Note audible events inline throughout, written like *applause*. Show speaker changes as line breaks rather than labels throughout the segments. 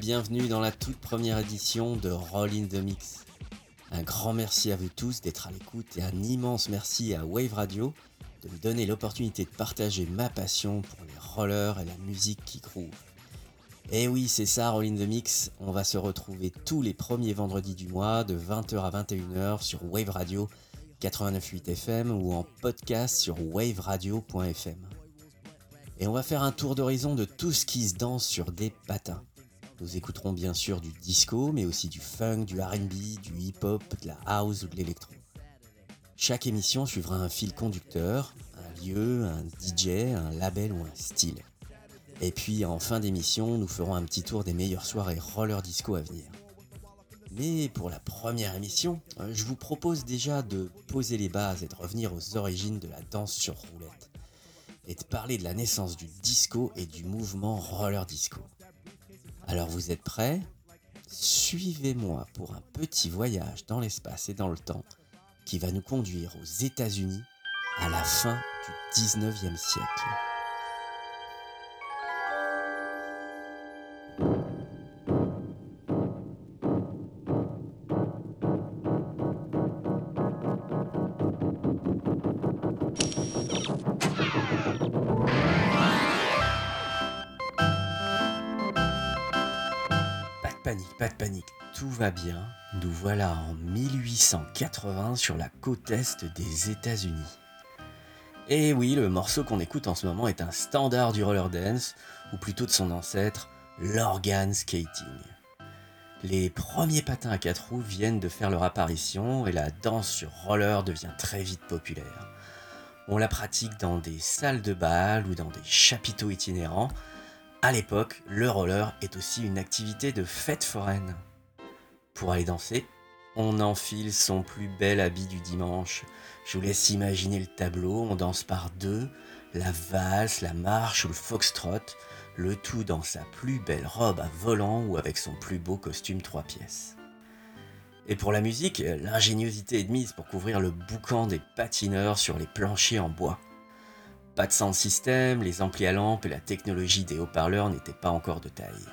Bienvenue dans la toute première édition de Roll in the Mix. Un grand merci à vous tous d'être à l'écoute et un immense merci à Wave Radio de me donner l'opportunité de partager ma passion pour les rollers et la musique qui groove. Et oui, c'est ça, Roll in the Mix. On va se retrouver tous les premiers vendredis du mois de 20h à 21h sur Wave Radio 89.8 FM ou en podcast sur waveradio.fm. Et on va faire un tour d'horizon de tout ce qui se danse sur des patins. Nous écouterons bien sûr du disco, mais aussi du funk, du RB, du hip-hop, de la house ou de l'électro. Chaque émission suivra un fil conducteur, un lieu, un DJ, un label ou un style. Et puis en fin d'émission, nous ferons un petit tour des meilleures soirées roller disco à venir. Mais pour la première émission, je vous propose déjà de poser les bases et de revenir aux origines de la danse sur roulette. Et de parler de la naissance du disco et du mouvement roller disco. Alors vous êtes prêts? Suivez-moi pour un petit voyage dans l'espace et dans le temps qui va nous conduire aux États-Unis à la fin du 19e siècle. Pas de panique, tout va bien. Nous voilà en 1880 sur la côte est des États-Unis. Et oui, le morceau qu'on écoute en ce moment est un standard du roller dance, ou plutôt de son ancêtre, l'organ skating. Les premiers patins à quatre roues viennent de faire leur apparition et la danse sur roller devient très vite populaire. On la pratique dans des salles de bal ou dans des chapiteaux itinérants, à l'époque, le roller est aussi une activité de fête foraine. Pour aller danser, on enfile son plus bel habit du dimanche. Je vous laisse imaginer le tableau, on danse par deux, la valse, la marche ou le foxtrot, le tout dans sa plus belle robe à volant ou avec son plus beau costume trois pièces. Et pour la musique, l'ingéniosité est de mise pour couvrir le boucan des patineurs sur les planchers en bois. Pas de sound system, les amplis à lampe et la technologie des haut-parleurs n'étaient pas encore de taille.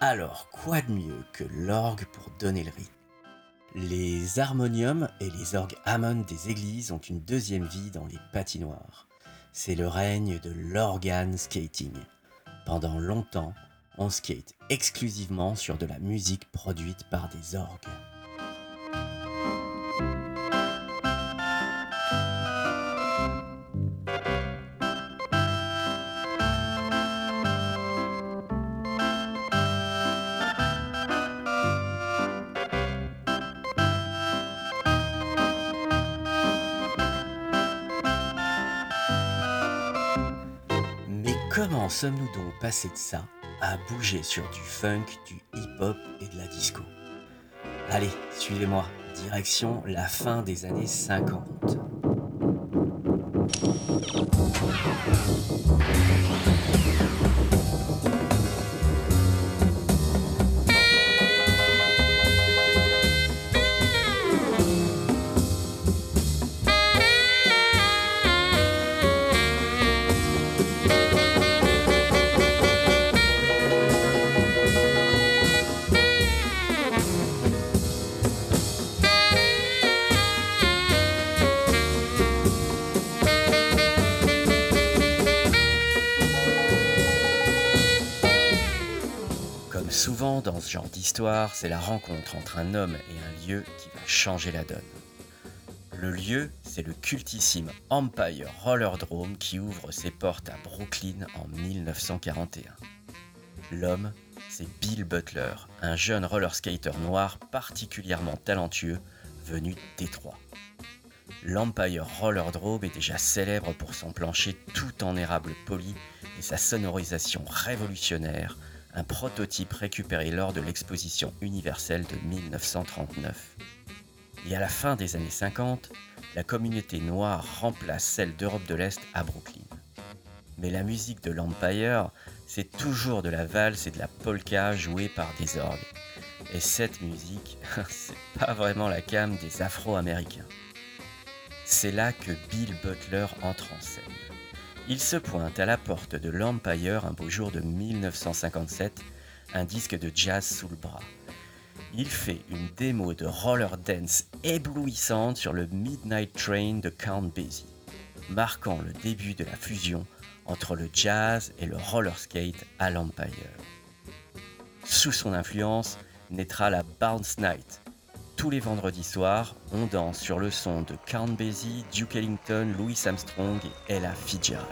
Alors, quoi de mieux que l'orgue pour donner le rythme? Les harmoniums et les orgues Hammond des églises ont une deuxième vie dans les patinoires. C'est le règne de l'organ skating. Pendant longtemps, on skate exclusivement sur de la musique produite par des orgues. Comment sommes-nous donc passés de ça à bouger sur du funk, du hip-hop et de la disco? Allez, suivez-moi, direction la fin des années 50. D'histoire, c'est la rencontre entre un homme et un lieu qui va changer la donne. Le lieu, c'est le cultissime Empire Rollerdrome qui ouvre ses portes à Brooklyn en 1941. L'homme, c'est Bill Butler, un jeune roller skater noir particulièrement talentueux venu Détroit. L'Empire Rollerdrome est déjà célèbre pour son plancher tout en érable poli et sa sonorisation révolutionnaire un prototype récupéré lors de l'exposition universelle de 1939. Et à la fin des années 50, la communauté noire remplace celle d'Europe de l'Est à Brooklyn. Mais la musique de l'Empire, c'est toujours de la valse et de la polka jouée par des orgues. Et cette musique, *laughs* c'est pas vraiment la cam des Afro-Américains. C'est là que Bill Butler entre en scène. Il se pointe à la porte de l'Empire un beau jour de 1957 un disque de jazz sous le bras. Il fait une démo de roller dance éblouissante sur le Midnight Train de Count Basie, marquant le début de la fusion entre le jazz et le roller skate à l'Empire. Sous son influence naîtra la Bounce Night. Tous les vendredis soirs, on danse sur le son de Count Basie, Duke Ellington, Louis Armstrong et Ella Fitzgerald.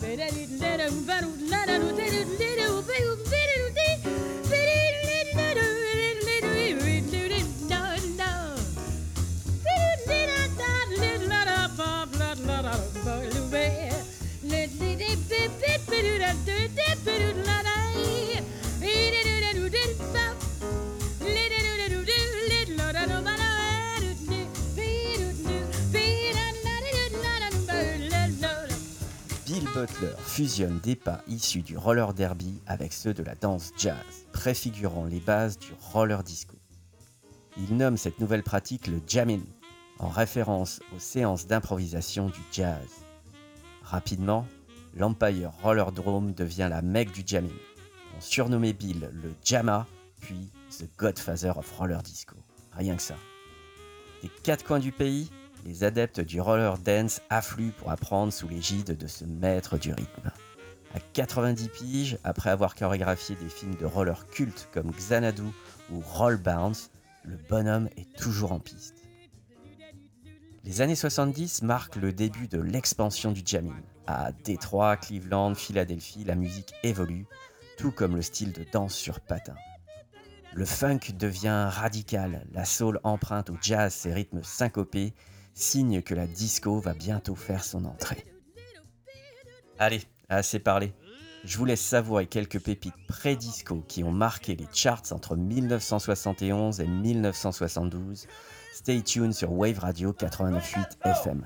Better little letter, better letter, better little letter, better little
letter, Butler fusionne des pas issus du roller derby avec ceux de la danse jazz, préfigurant les bases du roller disco. Il nomme cette nouvelle pratique le jamming, en référence aux séances d'improvisation du jazz. Rapidement, l'Empire Rollerdrome devient la mecque du jamming. On surnommait Bill le Jamma, puis The Godfather of Roller Disco. Rien que ça. Des quatre coins du pays, les adeptes du roller dance affluent pour apprendre sous l'égide de ce maître du rythme. À 90 piges, après avoir chorégraphié des films de roller cultes comme Xanadu ou Roll Bounce, le bonhomme est toujours en piste. Les années 70 marquent le début de l'expansion du jamming. À Détroit, Cleveland, Philadelphie, la musique évolue, tout comme le style de danse sur patin. Le funk devient radical, la soul emprunte au jazz ses rythmes syncopés, signe que la disco va bientôt faire son entrée. Allez, assez parlé. Je vous laisse savourer quelques pépites pré-disco qui ont marqué les charts entre 1971 et 1972. Stay tuned sur Wave Radio 89.8 FM.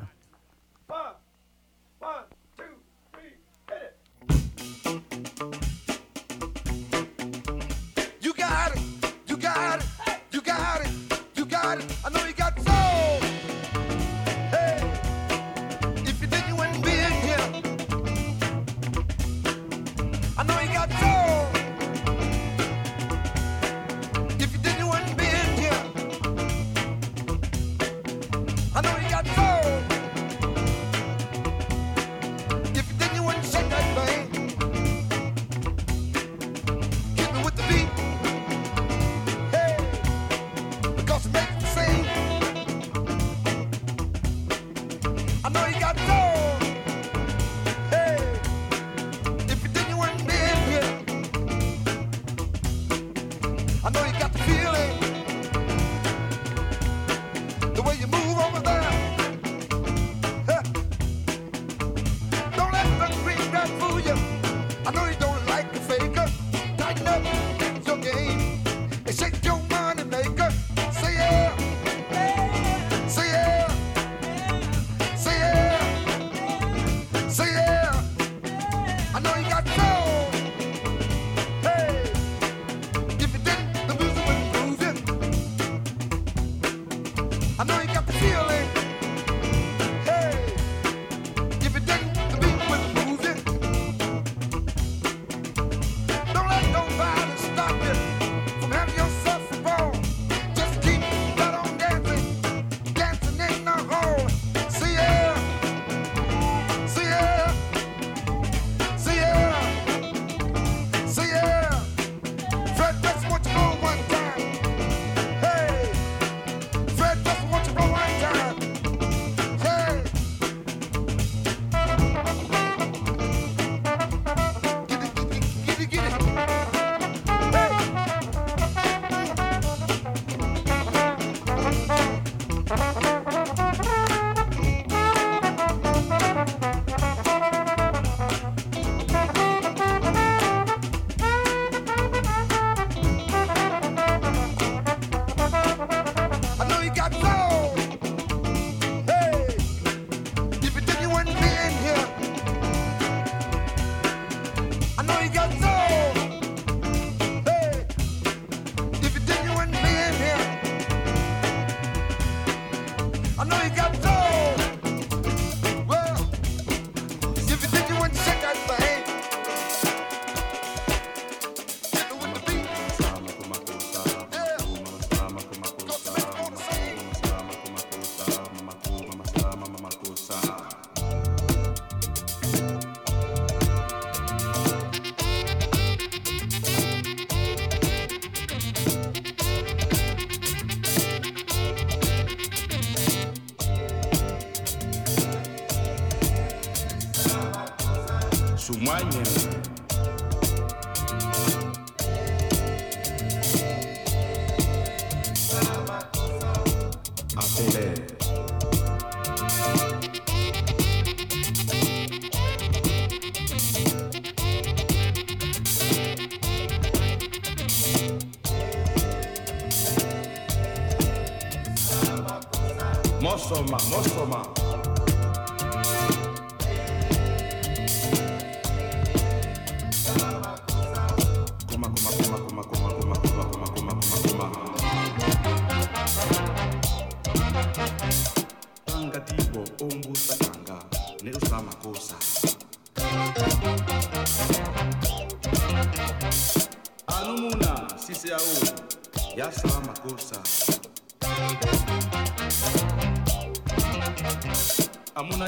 muscle man, muscle man.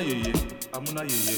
Amuna yeye, amuna yeye,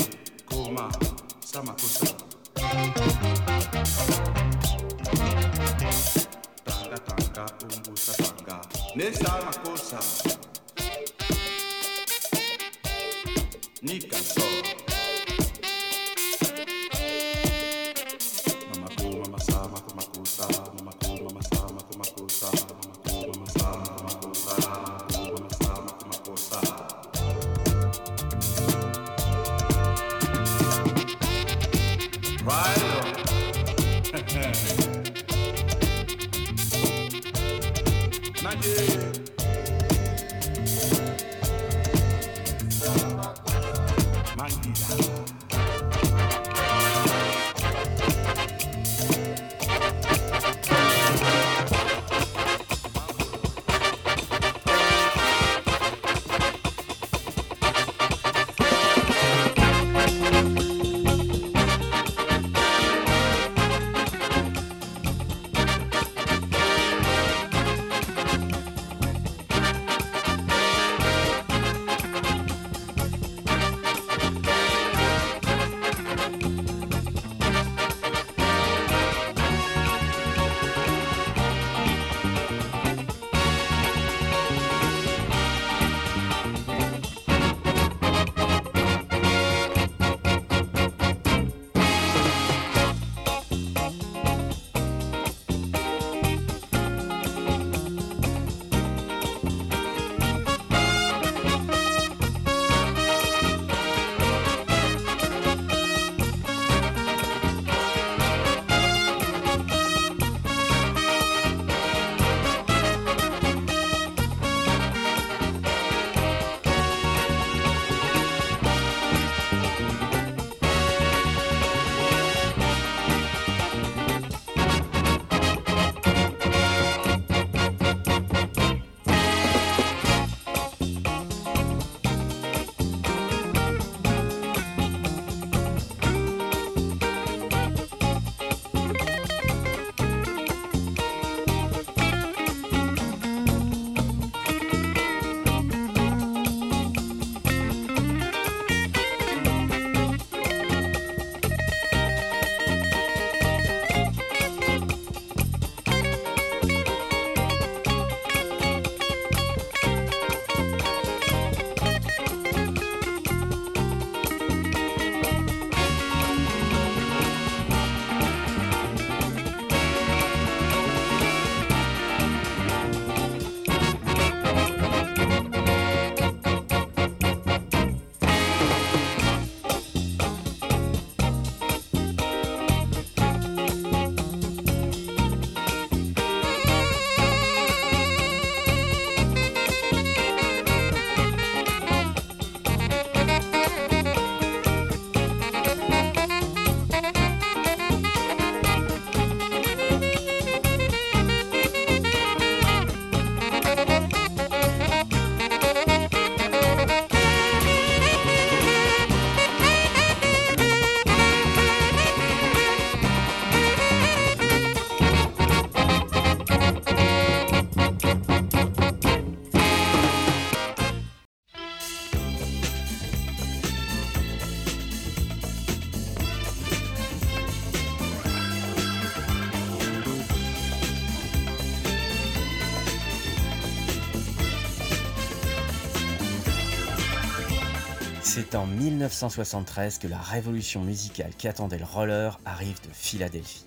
en 1973 que la révolution musicale qu'attendait le roller arrive de Philadelphie.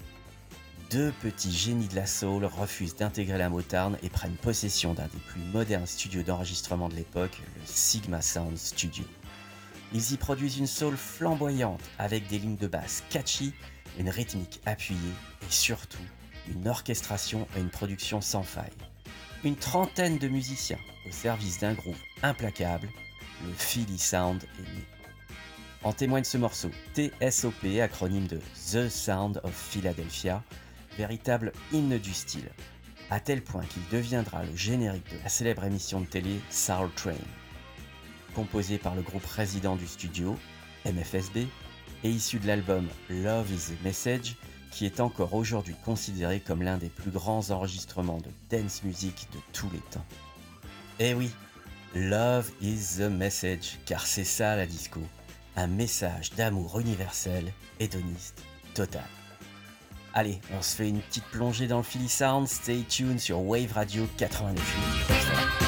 Deux petits génies de la soul refusent d'intégrer la Motown et prennent possession d'un des plus modernes studios d'enregistrement de l'époque, le Sigma Sound Studio. Ils y produisent une soul flamboyante avec des lignes de basse catchy, une rythmique appuyée et surtout une orchestration et une production sans faille. Une trentaine de musiciens au service d'un groupe implacable, le Philly Sound est né. En témoigne ce morceau, TSOP, acronyme de The Sound of Philadelphia, véritable hymne du style, à tel point qu'il deviendra le générique de la célèbre émission de télé Soul Train. Composé par le groupe résident du studio, MFSB, et issu de l'album Love is the Message, qui est encore aujourd'hui considéré comme l'un des plus grands enregistrements de dance music de tous les temps. Eh oui, Love is the Message, car c'est ça la disco, un message d'amour universel, hédoniste, total. Allez, on se fait une petite plongée dans le Philly Sound, stay tuned sur Wave Radio 89.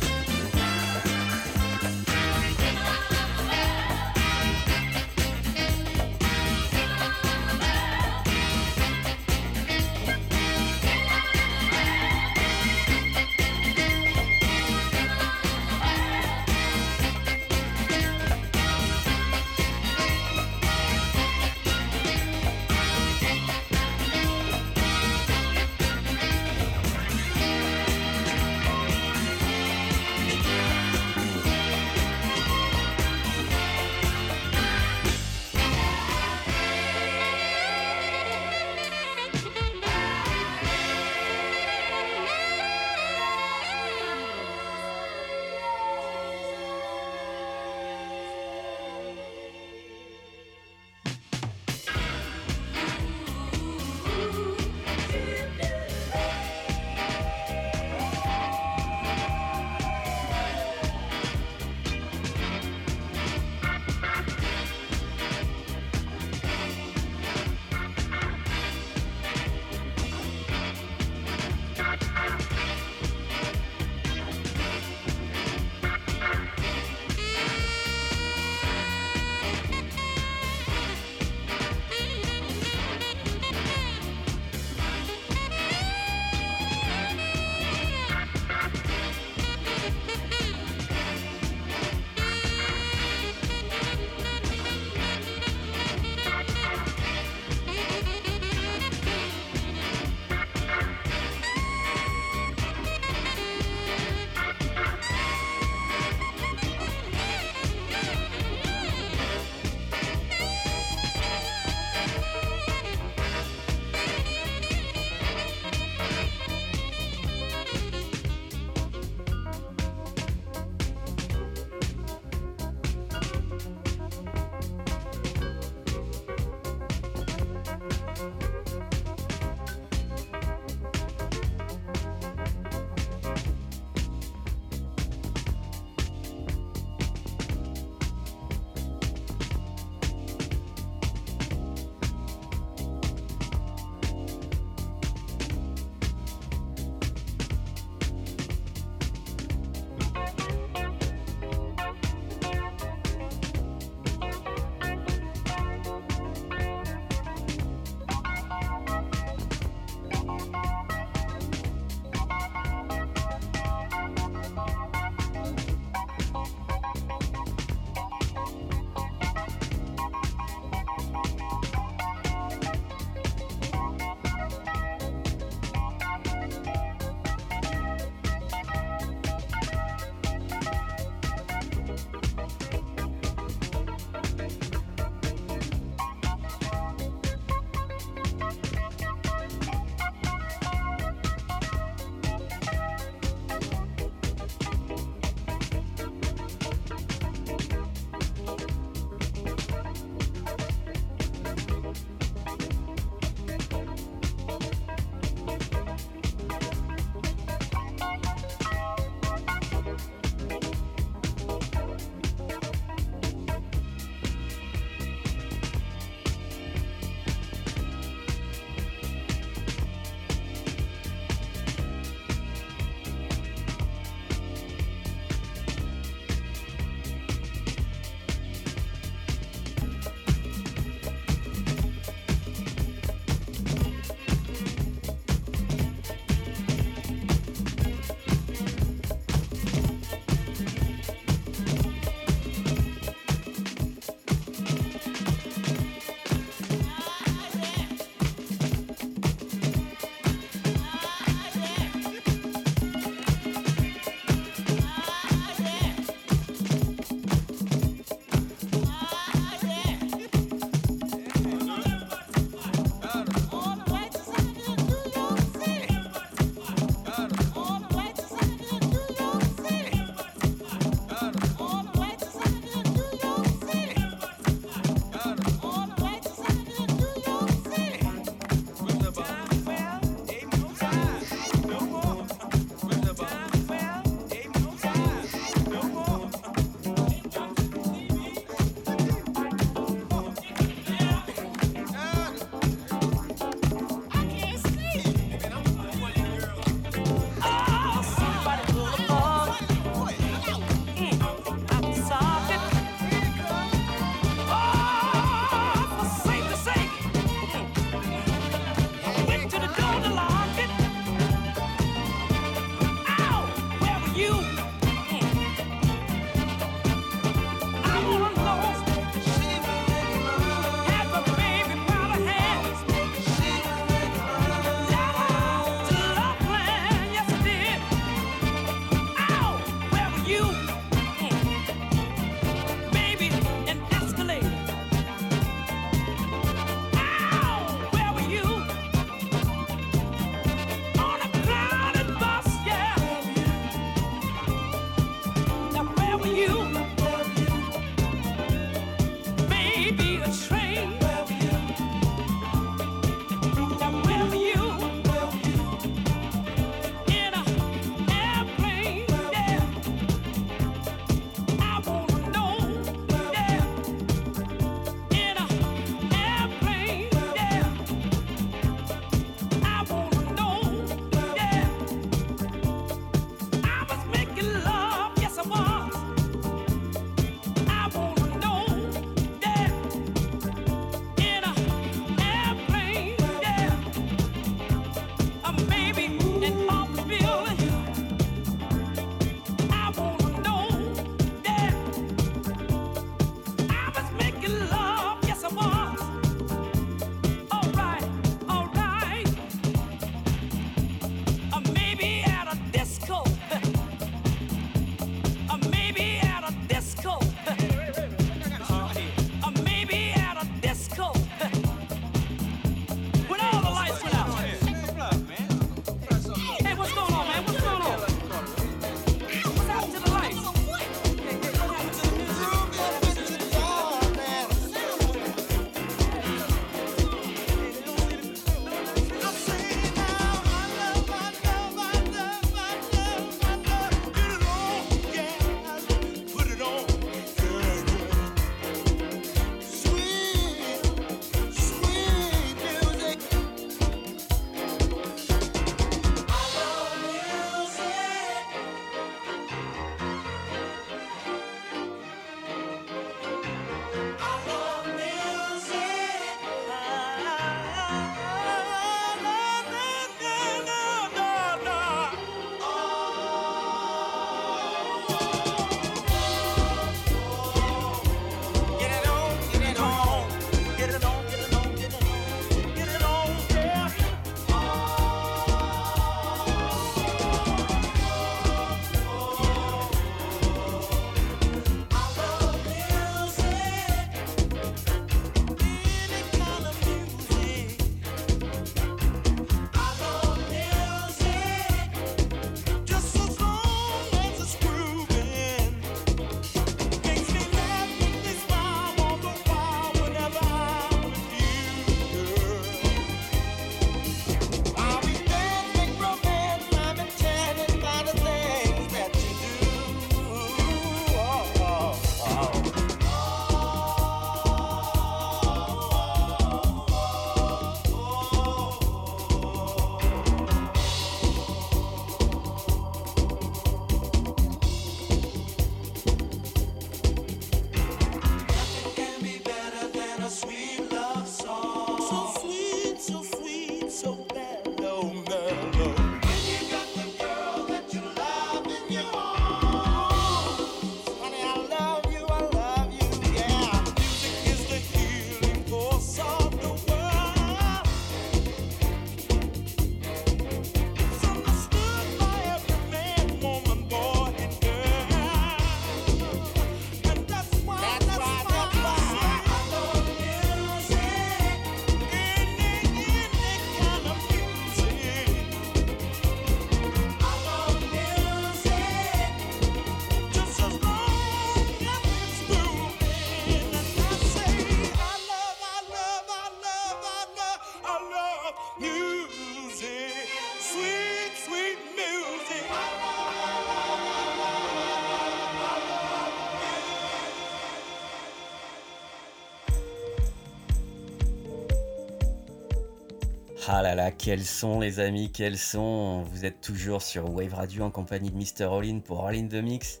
Ah là là, quels sont les amis, quels sont Vous êtes toujours sur Wave Radio en compagnie de Mr. All pour All in the Mix.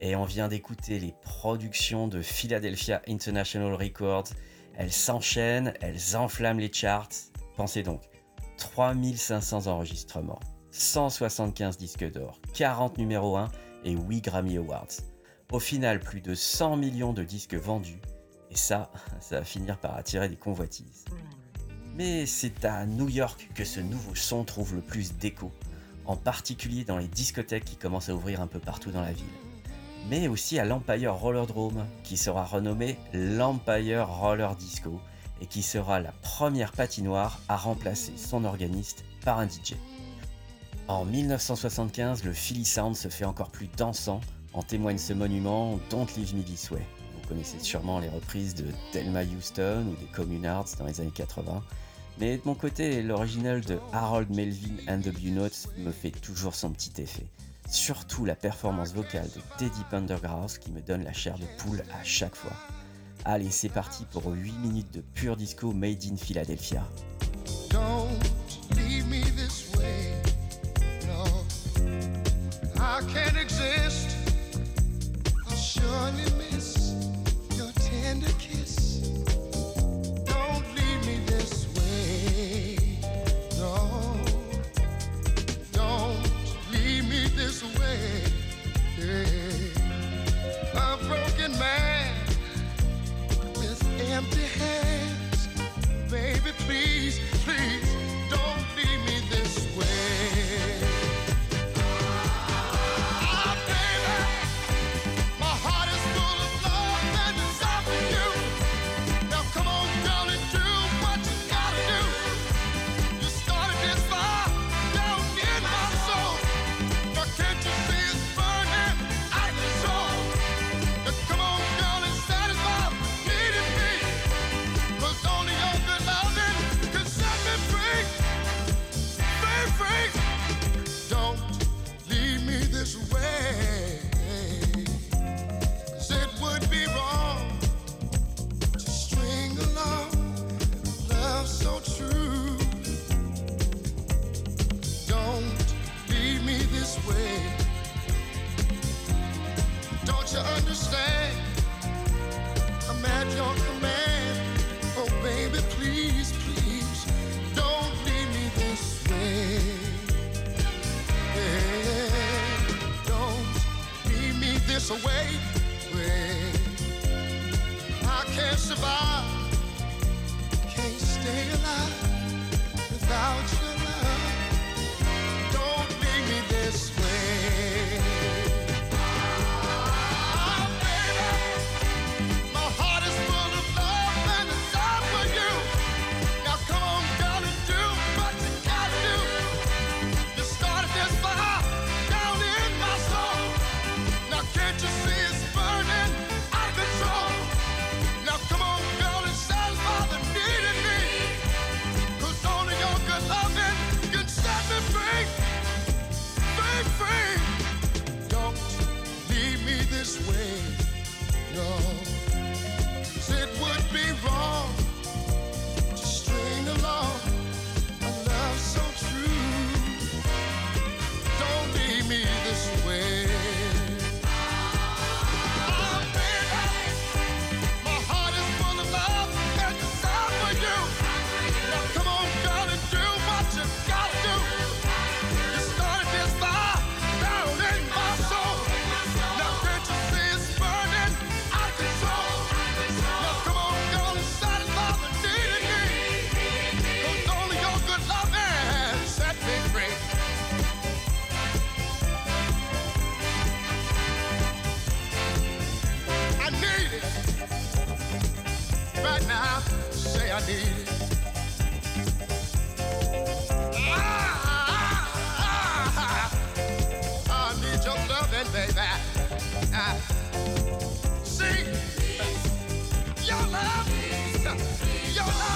Et on vient d'écouter les productions de Philadelphia International Records. Elles s'enchaînent, elles enflamment les charts. Pensez donc, 3500 enregistrements, 175 disques d'or, 40 numéros 1 et 8 Grammy Awards. Au final, plus de 100 millions de disques vendus. Et ça, *laughs* ça va finir par attirer des convoitises. Mais c'est à New York que ce nouveau son trouve le plus d'écho, en particulier dans les discothèques qui commencent à ouvrir un peu partout dans la ville. Mais aussi à l'Empire Rollerdrome, qui sera renommé l'Empire Roller Disco et qui sera la première patinoire à remplacer son organiste par un DJ. En 1975, le Philly Sound se fait encore plus dansant, en témoigne ce monument Don't Leave Me This Way. Vous connaissez sûrement les reprises de Thelma Houston ou des Communards dans les années 80, mais de mon côté, l'original de Harold Melvin and the Blue Notes me fait toujours son petit effet. Surtout la performance vocale de Teddy Pendergrass qui me donne la chair de poule à chaque fois. Allez, c'est parti pour 8 minutes de pur disco made in Philadelphia.
Please me this way. way. I can't survive, can't stay alive without your I need it. Ah, ah, ah. I need your loving, baby. Ah. See, your love, your love.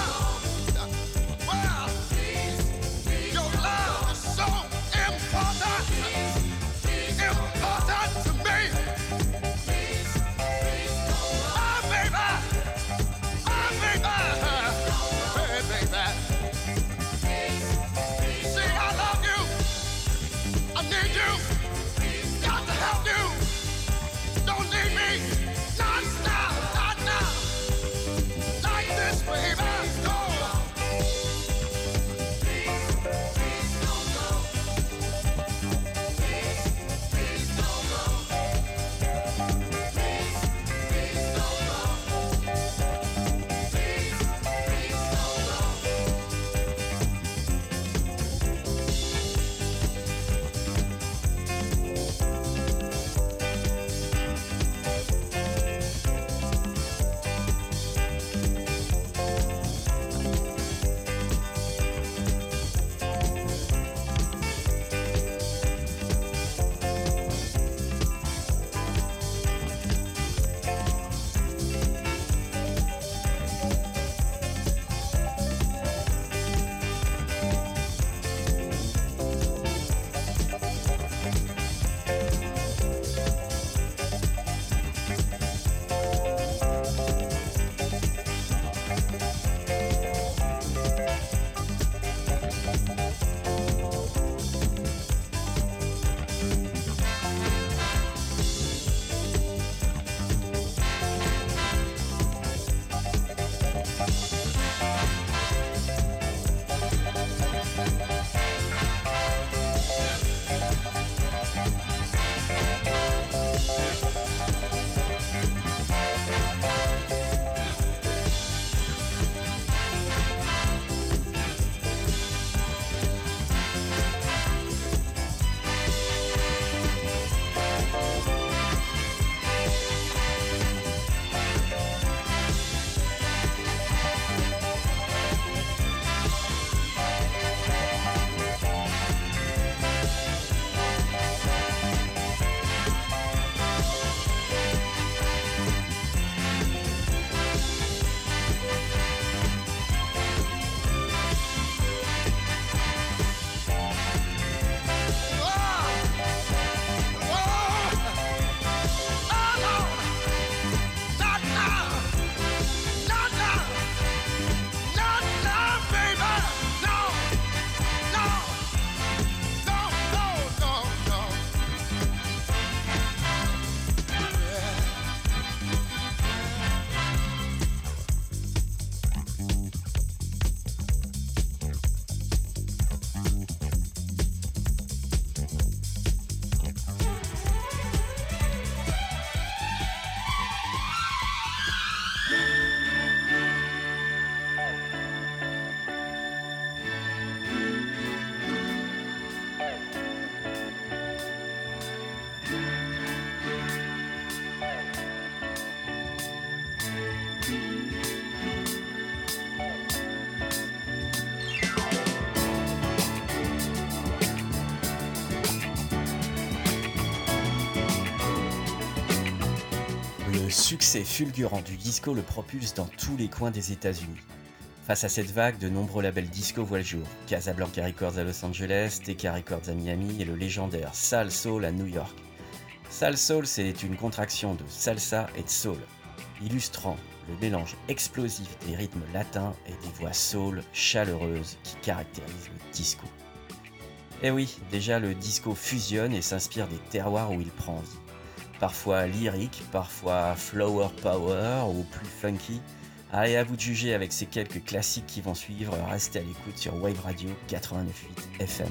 Le succès fulgurant du disco le propulse dans tous les coins des États-Unis. Face à cette vague, de nombreux labels disco voient le jour. Casablanca Records à Los Angeles, TK Records à Miami et le légendaire Sal Soul à New York. Sal Soul, c'est une contraction de salsa et de soul, illustrant le mélange explosif des rythmes latins et des voix soul chaleureuses qui caractérisent le disco. Eh oui, déjà le disco fusionne et s'inspire des terroirs où il prend vie. Parfois lyrique, parfois flower power ou plus funky. Allez à vous de juger avec ces quelques classiques qui vont suivre, restez à l'écoute sur Wave Radio 89.8 FM.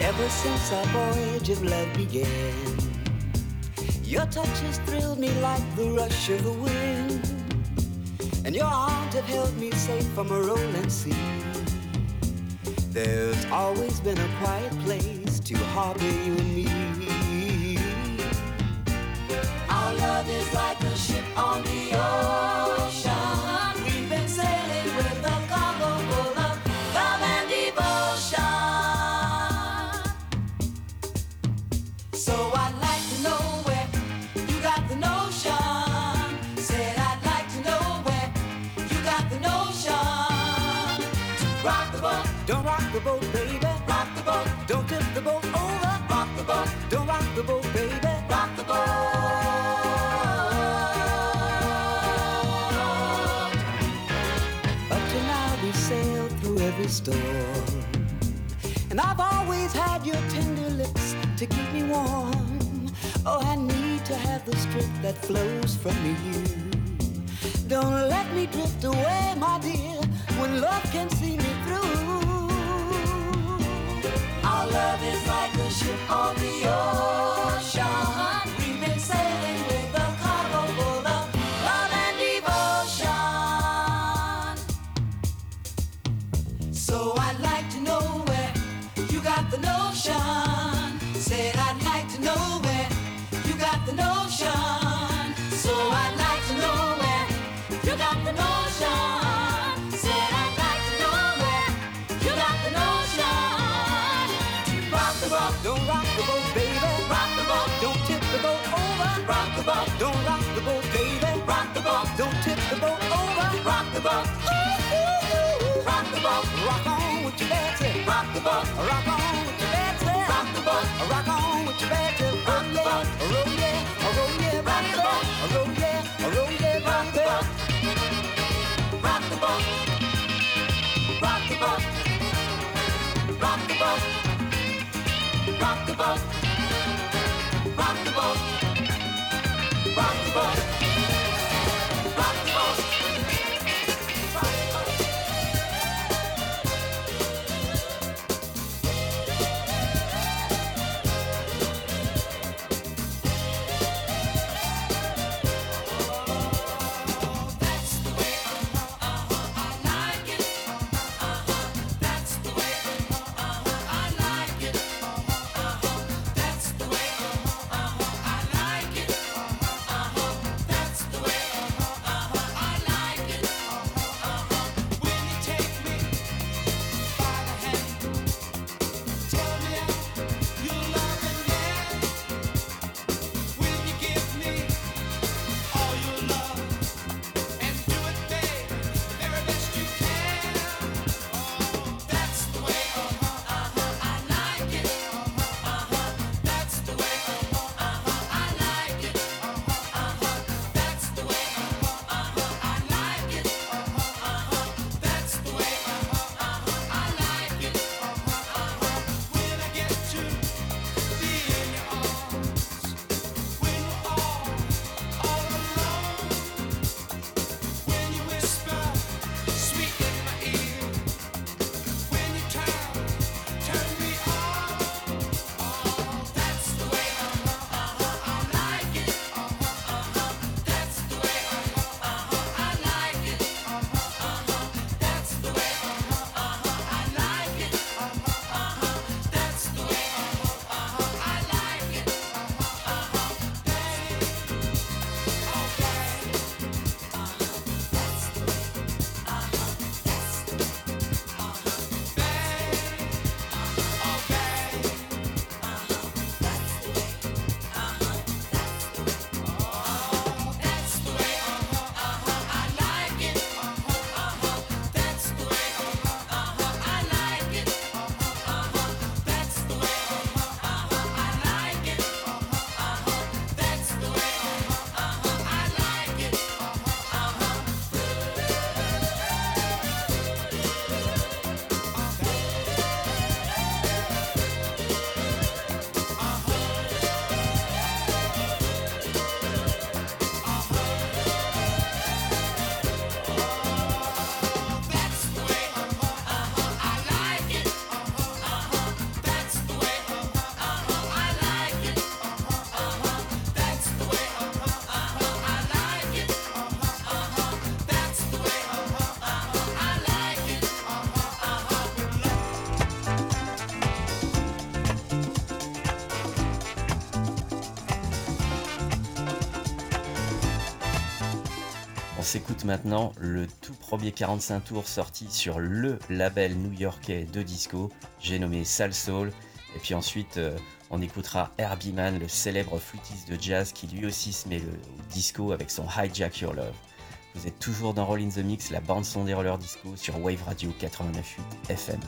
Ever since our voyage of love began, your touch has thrilled me like the rush of the wind, and your arms have held me safe from a rolling sea. There's always been a quiet place to harbor you and me.
Our love is like a ship on the ocean. The boat,
baby.
rock the boat,
Don't tip the boat over.
rock the boat,
Don't rock the boat, baby.
rock the boat.
Up to now we sailed through every storm. And I've always had your tender lips to keep me warm. Oh, I need to have the strength that flows from you. Don't let me drift away, my dear, when love can see me
love is like a ship on the ocean. The
boat, rock on with your bad self. Rock the boat, rock on with your bad self. Rock the boat, roll yeah, roll yeah, rock the boat, roll yeah, roll yeah, rock the boat. Rock the boat, rock the boat, rock the boat, rock the boat, rock the boat, rock the boat,
On s'écoute maintenant le tout premier 45 tours sorti sur le label new-yorkais de disco, j'ai nommé Sal Soul. Et puis ensuite, euh, on écoutera Herbie Mann, le célèbre flûtiste de jazz qui lui aussi se met le au disco avec son Hijack Your Love. Vous êtes toujours dans Roll in the Mix, la bande son des rollers disco sur Wave Radio 89.8 FM.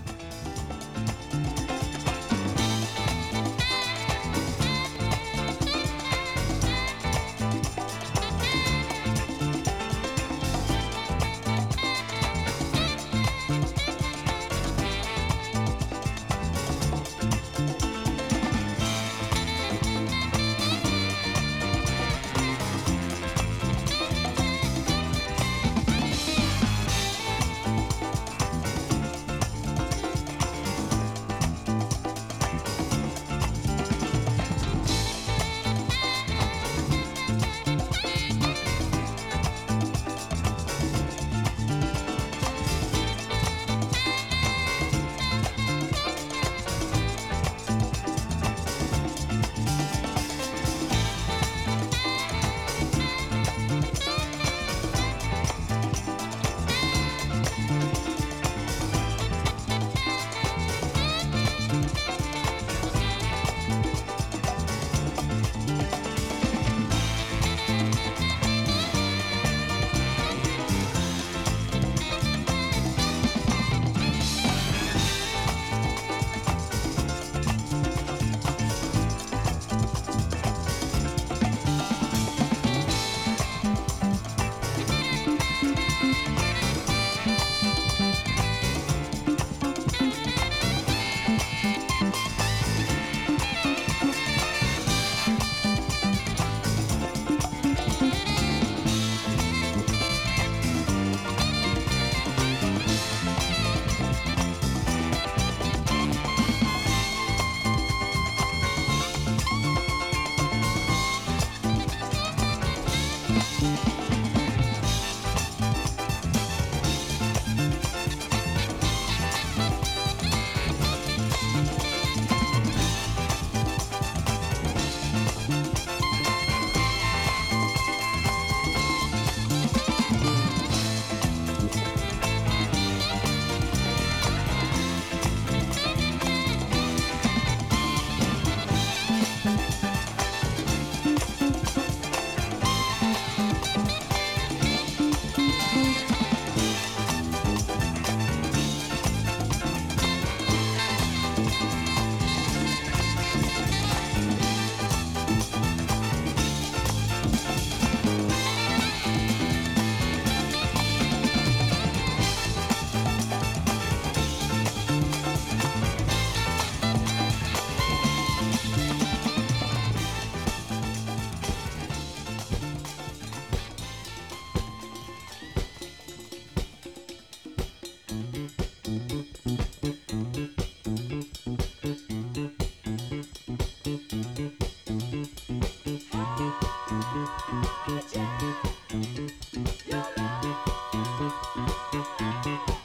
Música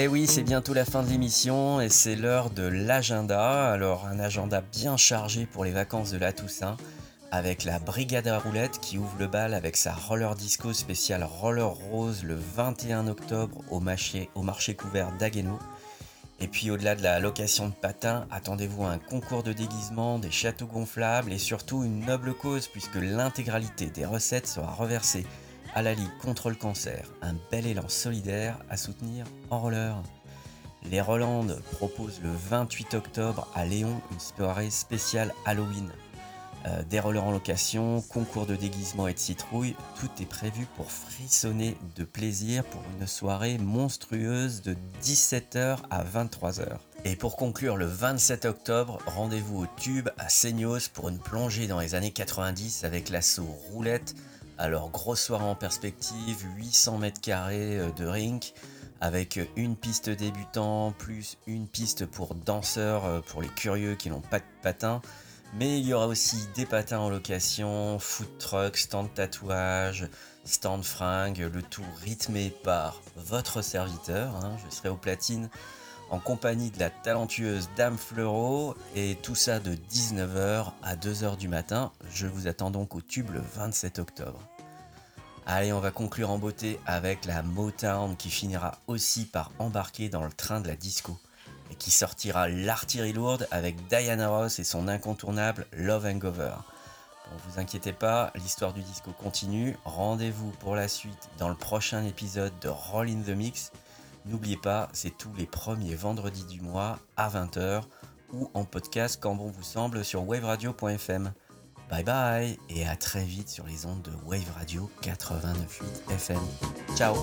Et oui, c'est bientôt la fin de l'émission et c'est l'heure de l'agenda. Alors un agenda bien chargé pour les vacances de la Toussaint avec la Brigade à roulettes qui ouvre le bal avec sa roller disco spéciale Roller Rose le 21 octobre au marché, au marché couvert d'Agueno. Et puis au-delà de la location de patins, attendez-vous à un concours de déguisement, des châteaux gonflables et surtout une noble cause puisque l'intégralité des recettes sera reversée à la Ligue contre le cancer, un bel élan solidaire à soutenir en roller. Les Rolandes proposent le 28 octobre à Léon une soirée spéciale Halloween. Euh, des rollers en location, concours de déguisement et de citrouille, tout est prévu pour frissonner de plaisir pour une soirée monstrueuse de 17h à 23h. Et pour conclure le 27 octobre, rendez-vous au Tube à Seignos pour une plongée dans les années 90 avec l'assaut Roulette. Alors grosse soirée en perspective, 800 mètres carrés euh, de rink avec une piste débutant plus une piste pour danseurs euh, pour les curieux qui n'ont pas de patins. Mais il y aura aussi des patins en location, food truck, stand tatouage, stand fringue, le tout rythmé par votre serviteur. hein. Je serai au platine en compagnie de la talentueuse Dame Fleureau et tout ça de 19h à 2h du matin. Je vous attends donc au tube le 27 octobre. Allez, on va conclure en beauté avec la Motown qui finira aussi par embarquer dans le train de la disco et qui sortira l'artillerie lourde avec Diana Ross et son incontournable Love Hangover. Bon, vous inquiétez pas, l'histoire du disco continue. Rendez-vous pour la suite dans le prochain épisode de Roll in the Mix. N'oubliez pas, c'est tous les premiers vendredis du mois à 20h ou en podcast quand bon vous semble sur waveradio.fm. Bye bye et à très vite sur les ondes de Wave Radio 89.8 FM. Ciao